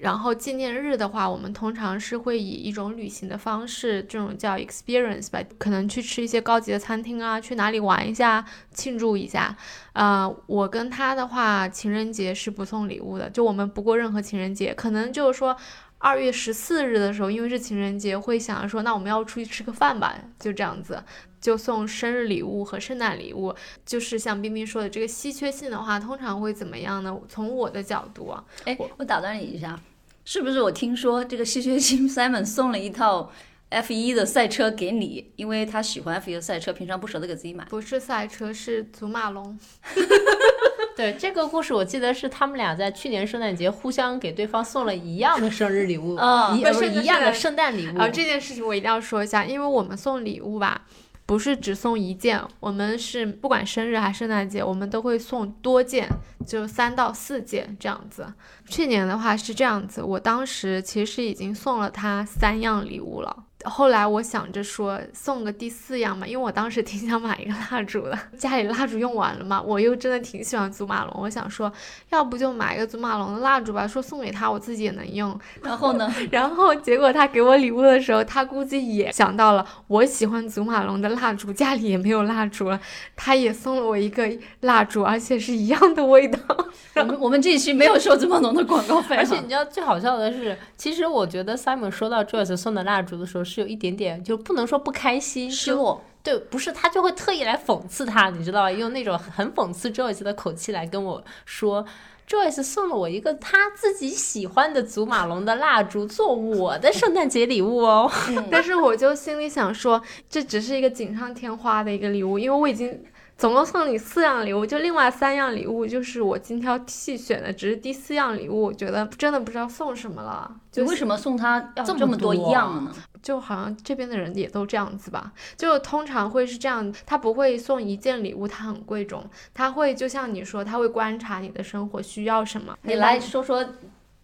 然后纪念日的话，我们通常是会以一种旅行的方式，这种叫 experience 吧，可能去吃一些高级的餐厅啊，去哪里玩一下，庆祝一下。呃，我跟他的话，情人节是不送礼物的，就我们不过任何情人节，可能就是说二月十四日的时候，因为是情人节，会想着说，那我们要出去吃个饭吧，就这样子。就送生日礼物和圣诞礼物。就是像冰冰说的，这个稀缺性的话，通常会怎么样呢？从我的角度啊，哎，我打断你一下，是不是我听说这个稀缺性 Simon 送了一套 F 一的赛车给你，因为他喜欢 F 一的赛车，平常不舍得给自己买。不是赛车，是祖马龙。<laughs> 对这个故事，我记得是他们俩在去年圣诞节互相给对方送了一样的生日礼物，啊一不是一样的圣诞礼物。啊，这件事情我一定要说一下，因为我们送礼物吧，不是只送一件，我们是不管生日还是圣诞节，我们都会送多件，就三到四件这样子。去年的话是这样子，我当时其实已经送了他三样礼物了。后来我想着说送个第四样嘛，因为我当时挺想买一个蜡烛的，家里蜡烛用完了嘛，我又真的挺喜欢祖马龙，我想说要不就买一个祖马龙的蜡烛吧，说送给他我自己也能用，然后呢，<laughs> 然后结果他给我礼物的时候，他估计也想到了我喜欢祖马龙的蜡烛，家里也没有蜡烛了，他也送了我一个蜡烛，而且是一样的味道。<laughs> 我们我们这一期没有收祖马龙的广告费，而且你知道最好笑的是，其实我觉得 Simon 收到 Joyce 送的蜡烛的时候，是有一点点，就不能说不开心，就失落。对，不是他就会特意来讽刺他，你知道吧？用那种很讽刺 Joyce 的口气来跟我说。Joyce 送了我一个他自己喜欢的祖马龙的蜡烛，做我的圣诞节礼物哦。<laughs> 但是我就心里想说，这只是一个锦上添花的一个礼物，因为我已经总共送你四样礼物，就另外三样礼物就是我精挑细选的，只是第四样礼物，我觉得真的不知道送什么了。就为什么送他要这么多一样呢？就好像这边的人也都这样子吧，就通常会是这样，他不会送一件礼物，他很贵重，他会就像你说，他会观察你的生活需要什么。你来说说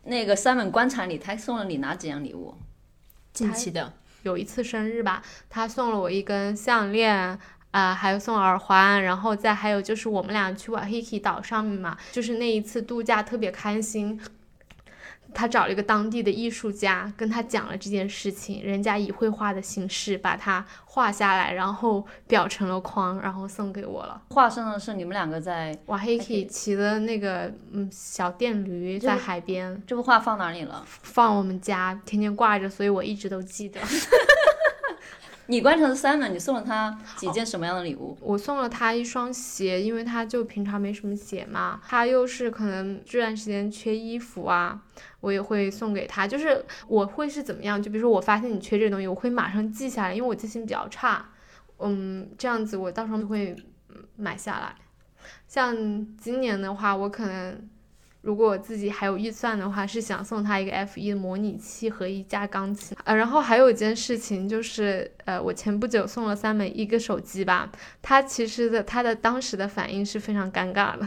那个 Simon 观察你，他送了你哪几样礼物？近期的，有一次生日吧，他送了我一根项链。啊、还有送耳环，然后再还有就是我们俩去瓦 Hiki 岛上面嘛，就是那一次度假特别开心。他找了一个当地的艺术家，跟他讲了这件事情，人家以绘画的形式把它画下来，然后裱成了框，然后送给我了。画上的是你们两个在，瓦 Hiki 骑的那个嗯小电驴在海边，这幅画放哪里了？放我们家天天挂着，所以我一直都记得。<laughs> 你观察的 Simon，你送了他几件什么样的礼物？我送了他一双鞋，因为他就平常没什么鞋嘛，他又是可能这段时间缺衣服啊，我也会送给他。就是我会是怎么样？就比如说我发现你缺这个东西，我会马上记下来，因为我记性比较差。嗯，这样子我到时候就会买下来。像今年的话，我可能如果我自己还有预算的话，是想送他一个 F 一的模拟器和一架钢琴。呃，然后还有一件事情就是，呃，我前不久送了三美一个手机吧，他其实的他的当时的反应是非常尴尬的。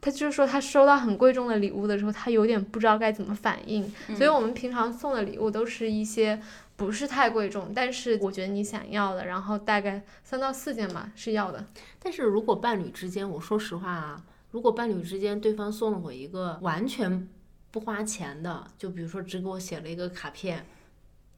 他就是说，他收到很贵重的礼物的时候，他有点不知道该怎么反应。所以我们平常送的礼物都是一些不是太贵重，但是我觉得你想要的，然后大概三到四件吧是要的。但是如果伴侣之间，我说实话啊，如果伴侣之间对方送了我一个完全不花钱的，就比如说只给我写了一个卡片，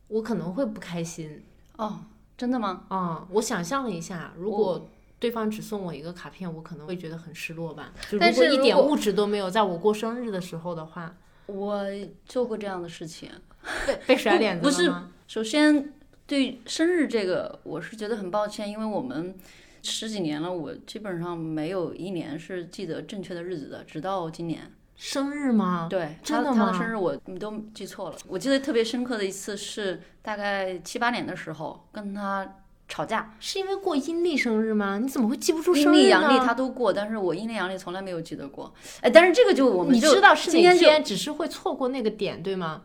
我可能会不开心。哦，真的吗？啊、我想象了一下，如果对方只送我一个卡片，我可能会觉得很失落吧。就但如果是一点物质都没有，在我过生日的时候的话，我做过这样的事情。<laughs> 被被甩脸子吗不是首先，对生日这个，我是觉得很抱歉，因为我们十几年了，我基本上没有一年是记得正确的日子的，直到今年。生日吗？对，真的他他的生日我你都记错了。我记得特别深刻的一次是大概七八年的时候跟他吵架，是因为过阴历生日吗？你怎么会记不住生阴历？阳历他都过，但是我阴历阳历从来没有记得过。哎，但是这个就我们你知道是今天就哪天，只是会错过那个点，对吗？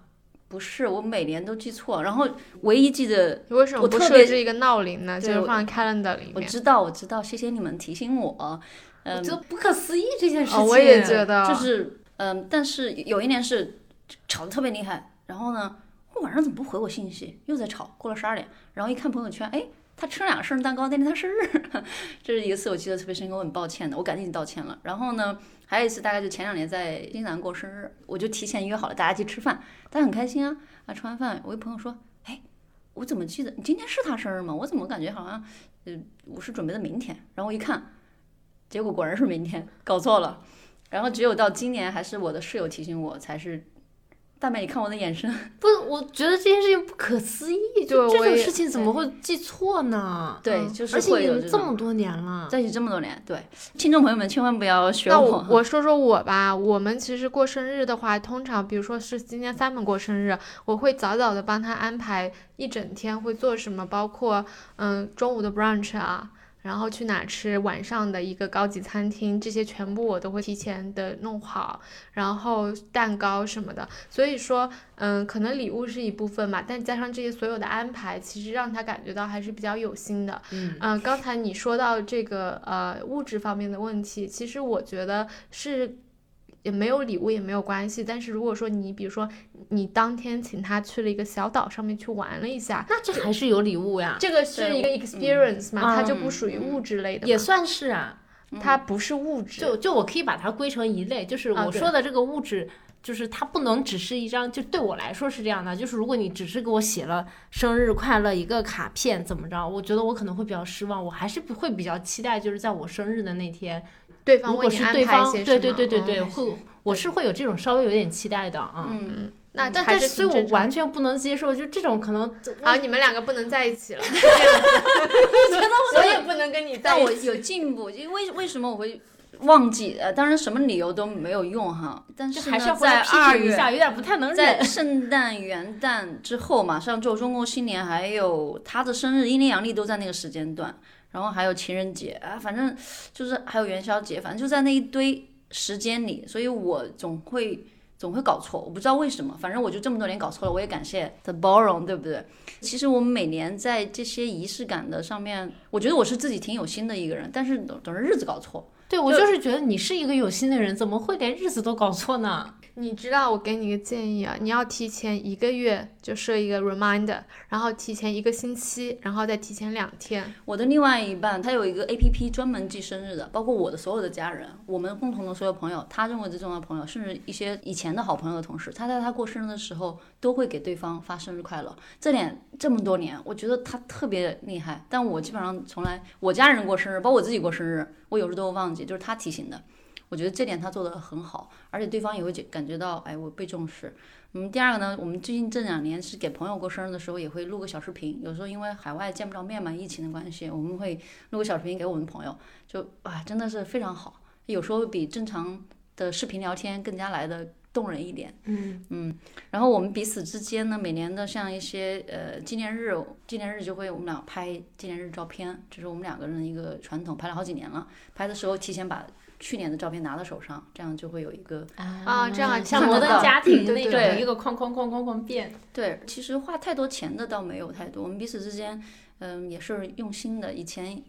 不是我每年都记错，然后唯一记得为什么不我特别设置一个闹铃呢？就是放在 calendar 里面。我知道我知道，谢谢你们提醒我。我嗯，觉得不可思议这件事情。哦，我也觉得，就是嗯，但是有一年是吵得特别厉害，然后呢，我晚上怎么不回我信息？又在吵，过了十二点，然后一看朋友圈，哎，他吃了两个生日蛋糕，那天他生日，这是一次我记得特别深刻，我很抱歉的，我赶紧道歉了。然后呢，还有一次大概就前两年在新西兰过生日，我就提前约好了大家去吃饭，大家很开心啊啊，吃完饭，我一朋友说，哎，我怎么记得你今天是他生日吗？我怎么感觉好像，呃，我是准备的明天，然后我一看，结果果然是明天，搞错了。然后只有到今年，还是我的室友提醒我，才是大美，你看我的眼神，<laughs> 不，我觉得这件事情不可思议，就这对我也种事情怎么会记错呢？对嗯就是而且已经会有这这么多年了，在一起这么多年，对。听众朋友们千万不要学那我我说说我吧，我们其实过生日的话，通常比如说是今天 Simon 过生日，我会早早的帮他安排一整天会做什么，包括嗯中午的 brunch 啊，然后去哪吃，晚上的一个高级餐厅，这些全部我都会提前的弄好，然后蛋糕什么的。所以说，嗯，可能礼物是一部分嘛，但加上这些所有的安排，其实让他感觉到还是比较有心的。嗯嗯，刚才你说到这个呃物质方面的问题，其实我觉得是也没有礼物也没有关系。但是如果说你比如说你当天请他去了一个小岛上面去玩了一下，那这还是有礼物呀，这个是一个 experience 嘛，它就不嗯属于物质类的嘛，也算是啊。它不是物质。就就我可以把它归成一类，就是我说的这个物质，就是它不能只是一张，就对我来说是这样的，就是如果你只是给我写了生日快乐一个卡片，怎么着，我觉得我可能会比较失望，我还是不会比较期待，就是在我生日的那天，对方为如果是你安排一对方，对些什么对对对对，嗯会我是会有这种稍微有点期待的啊。嗯，那但是所以，我完全不能接受，就这种可能，啊，你们两个不能在一起了，<laughs> 是这样子我也不能跟你在但我一起。有进步，因为为什么我会忘记？呃，当然什么理由都没有用哈，但是还呢是要回来在二月批评一下，有点不太能在。圣诞、元旦之后，马上就中国新年，还有他的生日，阴历阳历都在那个时间段，然后还有情人节啊，反正就是还有元宵节，反正就在那一堆时间里，所以我总会总会搞错，我不知道为什么，反正我就这么多年搞错了，我也感谢 The 包容，对不对？其实我们每年在这些仪式感的上面，我觉得我是自己挺有心的一个人，但是总总是日子搞错。对我就是觉得你是一个有心的人，怎么会连日子都搞错呢？你知道我给你个建议啊，你要提前一个月就设一个 reminder，然后提前一个星期，然后再提前两天。我的另外一半，他有一个 A P P 专门记生日的，包括我的所有的家人，我们共同的所有朋友，他认为最重要的朋友，甚至一些以前的好朋友的同事，他在他过生日的时候都会给对方发生日快乐。这点这么多年，我觉得他特别厉害。但我基本上从来，我家人过生日，包括我自己过生日，我有时都会忘记，就是他提醒的。我觉得这点他做的很好，而且对方也会觉感觉到，哎，我被重视。嗯，第二个呢，我们最近这两年是给朋友过生日的时候，也会录个小视频。有时候因为海外见不着面嘛，疫情的关系，我们会录个小视频给我们朋友，就啊，真的是非常好。有时候比正常的视频聊天更加来的动人一点。嗯然后我们彼此之间呢，每年的像一些呃纪念日，纪念日就会我们俩拍纪念日照片，这是我们两个人的一个传统，拍了好几年了。拍的时候提前把去年的照片拿到手上，这样就会有一个啊这样像摩登家庭对那种，一个框框框框框变。对，其实花太多钱的倒没有太多，我们彼此之间，嗯，也是用心的。以前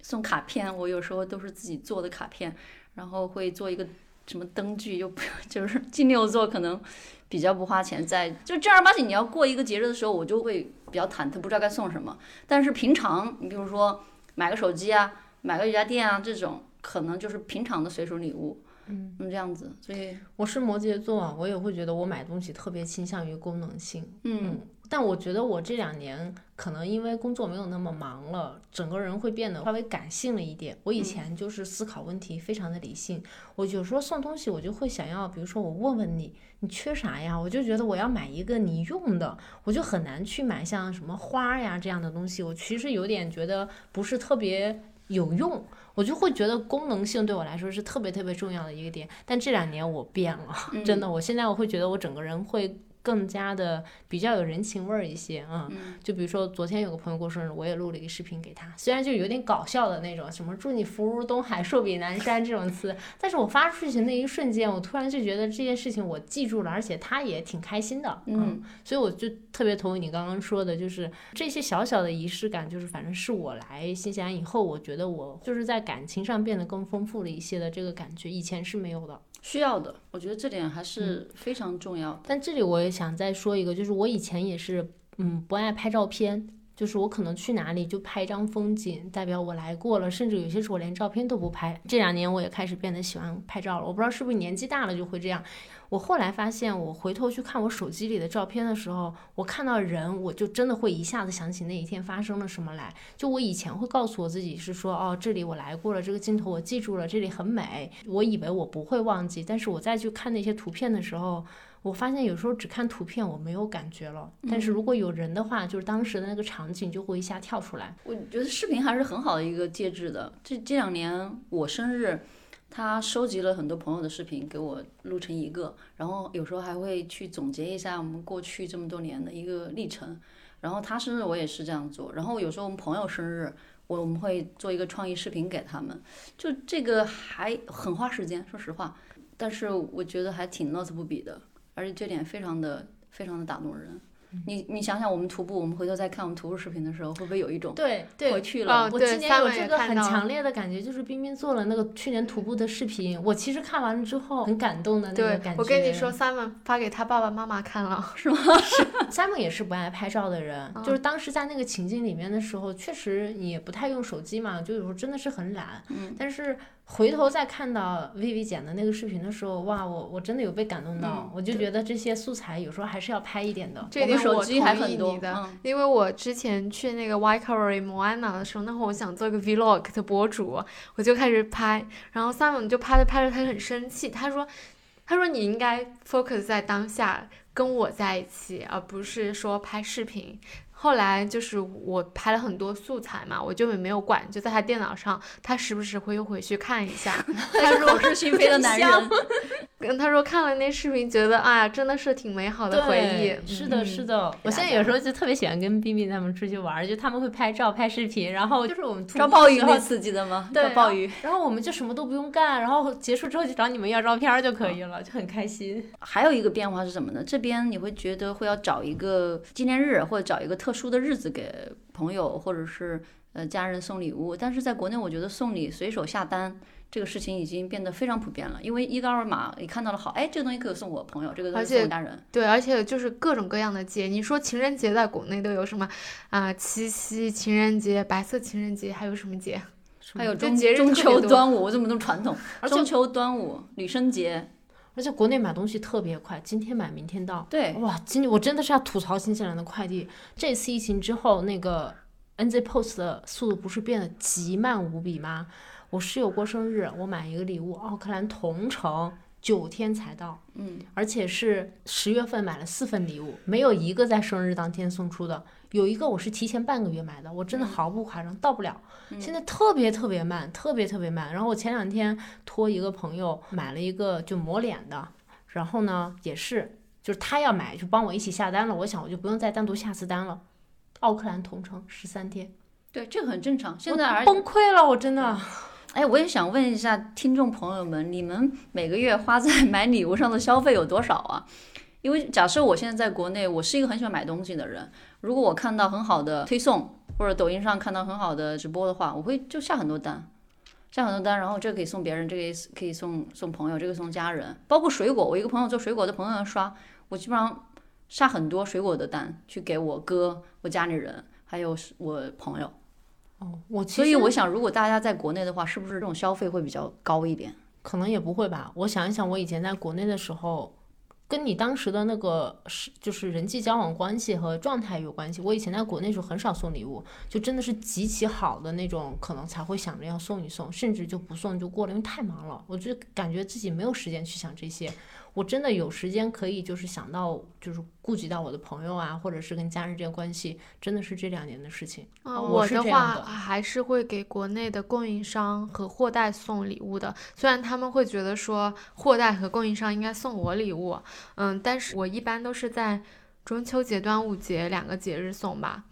送卡片，我有时候都是自己做的卡片，然后会做一个什么灯具，又不 <laughs> 就是金牛座可能比较不花钱在，就正儿八经你要过一个节日的时候，我就会比较忐忑，不知道该送什么。但是平常，你比如说买个手机啊，买个瑜伽垫啊这种，可能就是平常的随手礼物，嗯，这样子，所以我是摩羯座啊，我也会觉得我买东西特别倾向于功能性。嗯但我觉得我这两年可能因为工作没有那么忙了，整个人会变得稍微感性了一点。我以前就是思考问题非常的理性，我有时候送东西我就会想要，比如说我问问你，你缺啥呀？我就觉得我要买一个你用的，我就很难去买像什么花呀这样的东西。我其实有点觉得不是特别有用。我就会觉得功能性对我来说是特别特别重要的一个点，但这两年我变了，嗯 <laughs> 真的，我现在我会觉得我整个人会更加的比较有人情味儿一些啊、嗯。嗯就比如说昨天有个朋友过生日，我也录了一个视频给他，虽然就有点搞笑的那种，什么祝你福如东海，寿比南山这种词，但是我发出去那一瞬间，我突然就觉得这件事情我记住了，而且他也挺开心的，嗯，所以我就特别同意你刚刚说的，就是这些小小的仪式感，就是反正是我来新西兰以后，我觉得我就是在感情上变得更丰富了一些的这个感觉，以前是没有的。需要的，我觉得这点还是非常重要的。但这里我也想再说一个，就是我以前也是，嗯，不爱拍照片，就是我可能去哪里就拍一张风景，代表我来过了，甚至有些时候我连照片都不拍。这两年我也开始变得喜欢拍照了，我不知道是不是年纪大了就会这样。我后来发现，我回头去看我手机里的照片的时候，我看到人，我就真的会一下子想起那一天发生了什么来。就我以前会告诉我自己是说，哦，这里我来过了，这个镜头我记住了，这里很美，我以为我不会忘记，但是我再去看那些图片的时候。我发现有时候只看图片我没有感觉了，但是如果有人的话，就是当时的那个场景就会一下跳出来。我觉得视频还是很好的一个介质的。这这两年我生日，他收集了很多朋友的视频给我录成一个，然后有时候还会去总结一下我们过去这么多年的一个历程。然后他生日我也是这样做，然后有时候我们朋友生日，我我们会做一个创意视频给他们，就这个还很花时间，说实话，但是我觉得还挺乐此不彼的，而且这点非常的非常的打动人。你你想想，我们徒步，我们回头再看我们徒步视频的时候，会不会有一种对对回去了？我今年有这个很强烈的感觉，就是冰冰做了那个去年徒步的视频，我其实看完了之后很感动的那个感觉。我跟你说，Simon 发给他爸爸妈妈看了，<laughs> 是吗，Simon <laughs> 也是不爱拍照的人，嗯就是当时在那个情境里面的时候，确实也不太用手机嘛，就有时候真的是很懒。嗯但是回头再看到 Vivi 剪的那个视频的时候，哇，我我真的有被感动到，嗯我就觉得这些素材有时候还是要拍一点的。这手机还你的，嗯因为我之前去那个 Waikari Moana 的时候，那会儿我想做一个 vlog 的博主，我就开始拍，然后 Simon 就拍着拍着他就很生气，他说，他说你应该 focus 在当下，跟我在一起，而不是说拍视频。后来就是我拍了很多素材嘛，我就也没有管，就在他电脑上，他时不时会又回去看一下。<laughs> 他说我是讯飞的男人，跟 <laughs> 他说看了那视频，觉得啊，真的是挺美好的回忆。是的，嗯是的。我现在有时候就特别喜欢跟冰冰他们出去玩，就他们会拍照、拍视频，然后就是我们徒抓步的时候鲍鱼那次记得吗？对抓鲍鱼。然后我们就什么都不用干，然后结束之后就找你们要照片就可以了，就很开心。还有一个变化是什么呢？这边你会觉得会要找一个纪念日，或者找一个特殊的日子给朋友或者是呃家人送礼物。但是在国内，我觉得送礼随手下单这个事情已经变得非常普遍了，因为一个二维码你看到了好，哎，这个东西可以送我朋友，这个东而西送家人。对，而且就是各种各样的节，你说情人节在国内都有什么啊、七夕情人节、白色情人节，还有什么节？还有中中秋端午，这么多传统，中秋端午、女生节，而且国内买东西特别快，今天买明天到。对，哇，今我真的是要吐槽新西兰的快递。这次疫情之后，那个 NZ Post 的速度不是变得极慢无比吗？我室友过生日，我买一个礼物，奥克兰同城九天才到，嗯，而且是十月份买了四份礼物，没有一个在生日当天送出的。有一个我是提前半个月买的，我真的毫不夸张，到不了。现在特别特别慢，特别特别慢。然后我前两天托一个朋友买了一个就抹脸的，然后呢也是，就是他要买就帮我一起下单了，我想我就不用再单独下次单了。奥克兰同城十三天，对，这个很正常。现在崩溃了，我真的。<laughs> 哎，我也想问一下听众朋友们，你们每个月花在 <laughs> 买礼物上的消费有多少啊？因为假设我现在在国内，我是一个很喜欢买东西的人，如果我看到很好的推送或者抖音上看到很好的直播的话，我会就下很多单，下很多单，然后这个可以送别人，这个也可以送送朋友，这个送家人，包括水果，我一个朋友做水果的朋友要刷，我基本上下很多水果的单去给我哥、我家里人还有我朋友。哦，我其实所以我想，如果大家在国内的话，是不是这种消费会比较高一点？可能也不会吧。我想一想，我以前在国内的时候，跟你当时的那个是就是人际交往关系和状态有关系。我以前在国内时候很少送礼物，就真的是极其好的那种，可能才会想着要送一送，甚至就不送就过了，因为太忙了，我就感觉自己没有时间去想这些。我真的有时间可以就是想到就是顾及到我的朋友啊，或者是跟家人之间关系，真的是这两年的事情。啊、我我的话还是会给国内的供应商和货代送礼物的，虽然他们会觉得说货代和供应商应该送我礼物，嗯，但是我一般都是在中秋节、端午节两个节日送吧，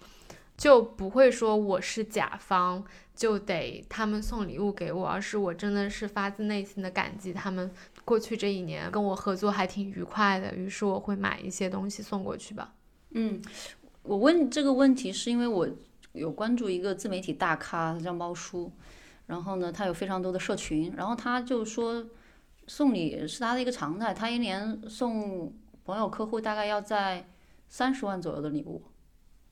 就不会说我是甲方就得他们送礼物给我，而是我真的是发自内心的感激他们过去这一年跟我合作还挺愉快的，于是我会买一些东西送过去吧。嗯，我问这个问题是因为我有关注一个自媒体大咖，他叫猫叔，然后呢，他有非常多的社群，然后他就说送礼是他的一个常态，他一年送朋友客户大概要在三十万左右的礼物。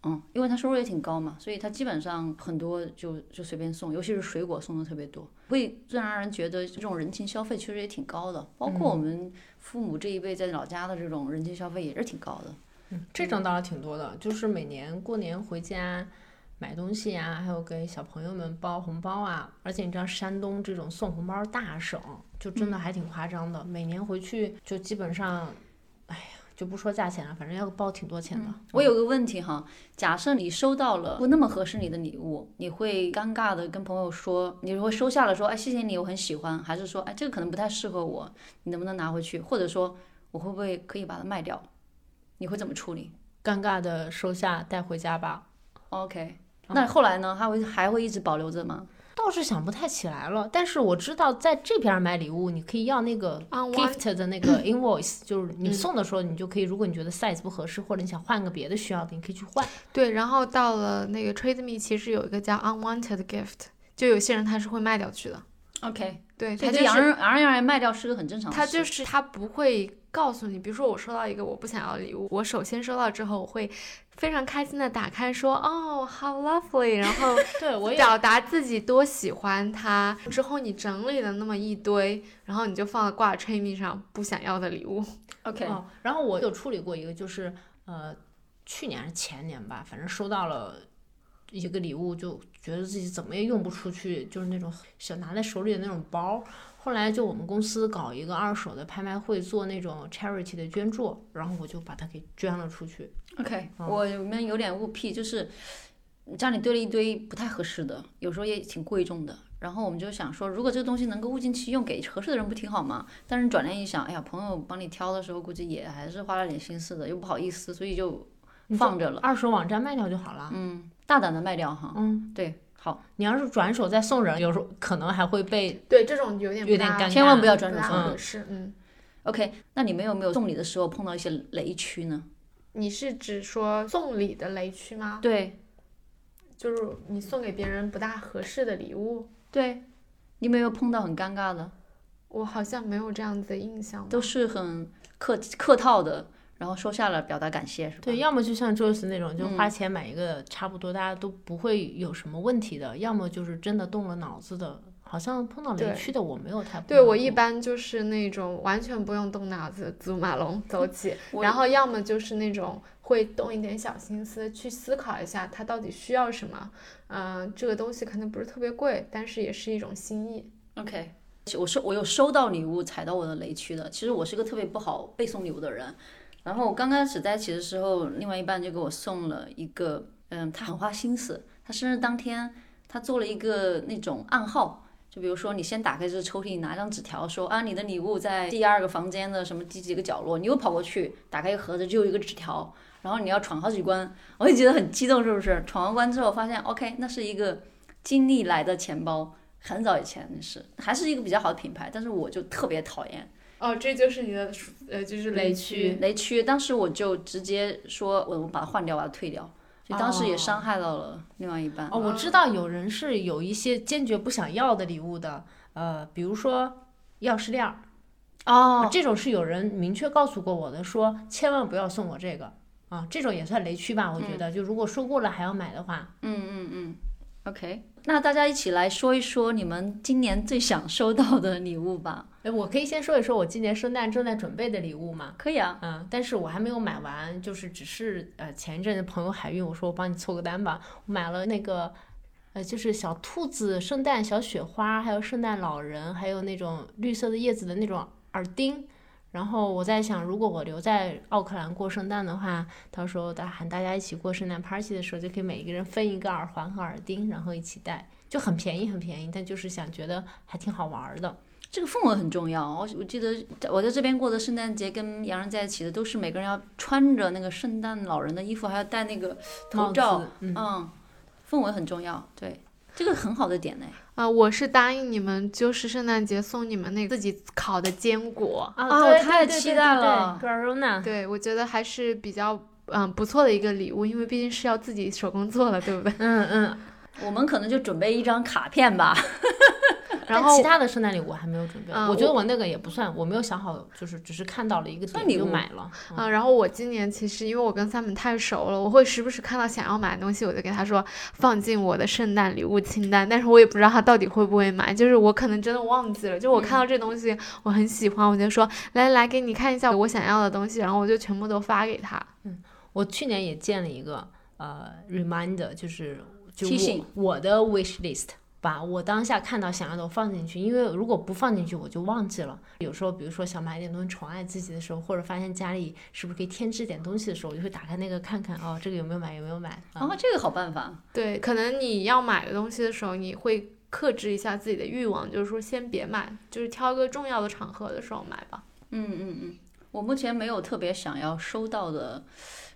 嗯，因为他收入也挺高嘛，所以他基本上很多就就随便送，尤其是水果送的特别多，会自然而然觉得这种人情消费确实也挺高的。包括我们父母这一辈在老家的这种人情消费也是挺高的。嗯这种倒是挺多的，就是每年过年回家买东西呀、还有给小朋友们包红包啊。而且你知道山东这种送红包大省，就真的还挺夸张的。每年回去就基本上，就不说价钱了，反正要包挺多钱的。我有个问题哈，假设你收到了不那么合适你的礼物，你会尴尬的跟朋友说，你会收下了说，哎，谢谢你，我很喜欢，还是说，哎，这个可能不太适合我，你能不能拿回去？或者说，我会不会可以把它卖掉？你会怎么处理尴尬的收下带回家吧。？OK，那后来呢？他会还会一直保留着吗？倒是想不太起来了，但是我知道在这边买礼物，你可以要那个 Unwanted gift 的那个 <clears throat> invoice，就是你送的时候，你就可以，如果你觉得 size 不合适，或者你想换个别的需要的，你可以去换。对，然后到了那个 Trade Me，其实有一个叫 Unwanted Gift，就有些人他是会卖掉去的。OK，对，他就是洋人洋人洋人卖掉是个很正常的事。他就是他不会告诉你，比如说我收到一个我不想要的礼物，我首先收到之后，我会非常开心的打开说哦，how lovely，然后 <laughs> 对我也表达自己多喜欢它。之后你整理了那么一堆，然后你就放在挂 Trade Me 上不想要的礼物。<laughs> OK，、哦，然后我有处理过一个，就是呃，去年还是前年吧，反正收到了一个礼物，就觉得自己怎么也用不出去，就是那种想拿在手里的那种包。后来就我们公司搞一个二手的拍卖会，做那种 charity 的捐助，然后我就把它给捐了出去。OK，、嗯我们有点物癖，就是家里堆了一堆不太合适的，有时候也挺贵重的。然后我们就想说，如果这个东西能够物尽其用，给合适的人不挺好吗？但是转念一想，哎呀，朋友帮你挑的时候，估计也还是花了点心思的，又不好意思，所以就放着了。二手网站卖掉就好了。嗯，大胆的卖掉哈。嗯，对，好，你要是转手再送人，有时候可能还会被对，这种有点有点尴尬千万不要转手送人。嗯，OK，那你们有没有送礼的时候碰到一些雷区呢？你是指说送礼的雷区吗？对就是你送给别人不大合适的礼物。对，你没有碰到很尴尬的？我好像没有这样子的印象。都是很客客套的，然后收下了表达感谢是吧？对，要么就像 Joyce 那种，就嗯花钱买一个差不多大家都不会有什么问题的；要么就是真的动了脑子的。好像碰到雷区的我没有太碰对我一般就是那种完全不用动脑子，祖马龙走 <laughs> 起，然后要么就是那种会动一点小心思去思考一下他到底需要什么。嗯、这个东西可能不是特别贵，但是也是一种心意。OK，我收我有收到礼物踩到我的雷区的。其实我是个特别不好背送礼物的人。然后我刚开始在一起的时候，另外一半就给我送了一个，嗯，他很花心思。他生日当天，他做了一个那种暗号，就比如说你先打开这个抽屉，拿张纸条说啊，你的礼物在第二个房间的什么第几个角落，你又跑过去打开一个盒子，就有一个纸条，然后你要闯好几关，我就觉得很激动，是不是？闯完关之后发现，OK，那是一个金利来的钱包。很早以前那是，还是一个比较好的品牌，但是我就特别讨厌哦，这就是你的呃，就是雷区区。雷区。当时我就直接说，我我把它换掉，把它退掉。就当时也哦伤害到了另外一半。哦，我知道有人是有一些坚决不想要的礼物的，呃，比如说钥匙链儿，哦，这种是有人明确告诉过我的，说千万不要送我这个啊，这种也算雷区吧，我觉得，就如果说过了还要买的话，嗯嗯嗯，OK。那大家一起来说一说你们今年最想收到的礼物吧。<laughs> 哎，我可以先说一说我今年圣诞正在准备的礼物吗。可以啊，嗯，但是我还没有买完，就是只是呃前一阵子朋友海运，我说我帮你凑个单吧，我买了那个呃就是小兔子、圣诞小雪花，还有圣诞老人，还有那种绿色的叶子的那种耳钉。然后我在想，如果我留在奥克兰过圣诞的话，到时候大喊大家一起过圣诞 party 的时候，就可以每一个人分一个耳环和耳钉，然后一起戴，就很便宜很便宜，但就是想觉得还挺好玩儿的。这个氛围很重要。我我记得我在这边过的圣诞节，跟洋人在一起的都是每个人要穿着那个圣诞老人的衣服，还要戴那个头罩，，嗯，嗯，氛围很重要。对，这个很好的点呢。啊、我是答应你们，就是圣诞节送你们那个自己烤的坚果。啊，啊我太期待了对我觉得还是比较嗯不错的一个礼物，因为毕竟是要自己手工做的，对不对？嗯嗯，我们可能就准备一张卡片吧。<laughs> 然后但其他的圣诞礼物还没有准备，嗯我觉得我那个也不算，我没有想好，就是只是看到了一个点就算礼物买了。嗯啊、然后我今年其实因为我跟 Simon 太熟了，我会时不时看到想要买的东西，我就给他说放进我的圣诞礼物清单，但是我也不知道他到底会不会买，就是我可能真的忘记了，就我看到这东西我很喜欢，我就说来来给你看一下我想要的东西，然后我就全部都发给他。嗯我去年也建了一个呃 reminder，就是就我提醒我的 wish list，把我当下看到想要的放进去，因为如果不放进去，我就忘记了。有时候，比如说想买点东西宠爱自己的时候，或者发现家里是不是可以添置点东西的时候，我就会打开那个看看，哦，这个有没有买，有没有买。啊、哦，这个好办法。对，可能你要买的东西的时候，你会克制一下自己的欲望，就是说先别买，就是挑个重要的场合的时候买吧。嗯嗯嗯，我目前没有特别想要收到的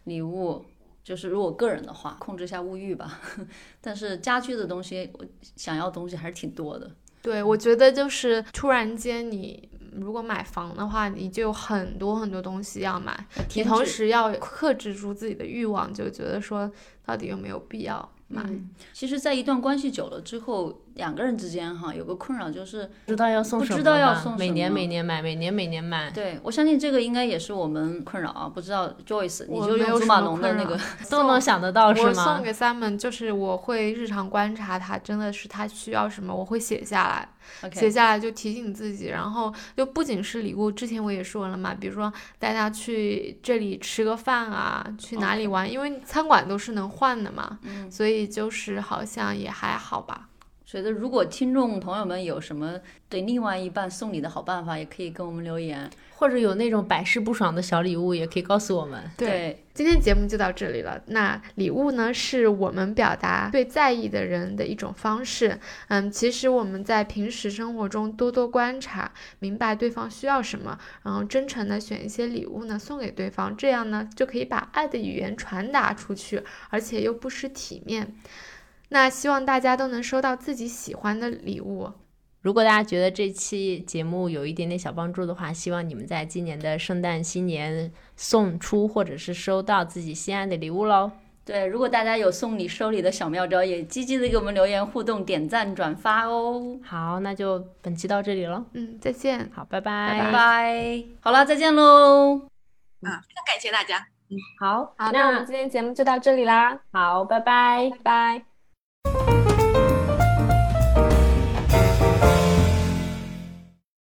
礼物。就是如果个人的话，控制一下物欲吧。<laughs> 但是家居的东西，我想要东西还是挺多的。对，我觉得就是突然间你如果买房的话，你就有很多很多东西要买，你同时要克制住自己的欲望，就觉得说到底有没有必要买。嗯、其实，在一段关系久了之后，两个人之间哈有个困扰就是不知道要送什么，不知道要送什么，每年每年买，每年每年买。对，我相信这个应该也是我们困扰啊。不知道 Joyce，你就用祖马龙的那个 <laughs> 都能想得到是吗？我送给 Simon 就是我会日常观察他，真的是他需要什么，我会写下来。写下来就提醒自己，然后就不仅是礼物，之前我也说了嘛，比如说带他去这里吃个饭啊，去哪里玩因为餐馆都是能换的嘛，嗯，所以就是好像也还好吧。觉得如果听众朋友们有什么对另外一半送礼的好办法，也可以跟我们留言。或者有那种百试不爽的小礼物，也可以告诉我们。对，今天节目就到这里了。那礼物呢，是我们表达对在意的人的一种方式。嗯，其实我们在平时生活中多多观察，明白对方需要什么，然后真诚的选一些礼物呢送给对方，这样呢就可以把爱的语言传达出去，而且又不失体面。那希望大家都能收到自己喜欢的礼物。如果大家觉得这期节目有一点点小帮助的话，希望你们在今年的圣诞、新年送出或者是收到自己心爱的礼物喽。对，如果大家有送礼收礼的小妙招，也积极的给我们留言互动、点赞、转发哦。好，那就本期到这里了。嗯，再见。好，拜拜拜拜。好了，再见喽。啊，非常感谢大家。嗯，好，好，那我们今天节目就到这里啦。好，拜拜，拜拜。Thank you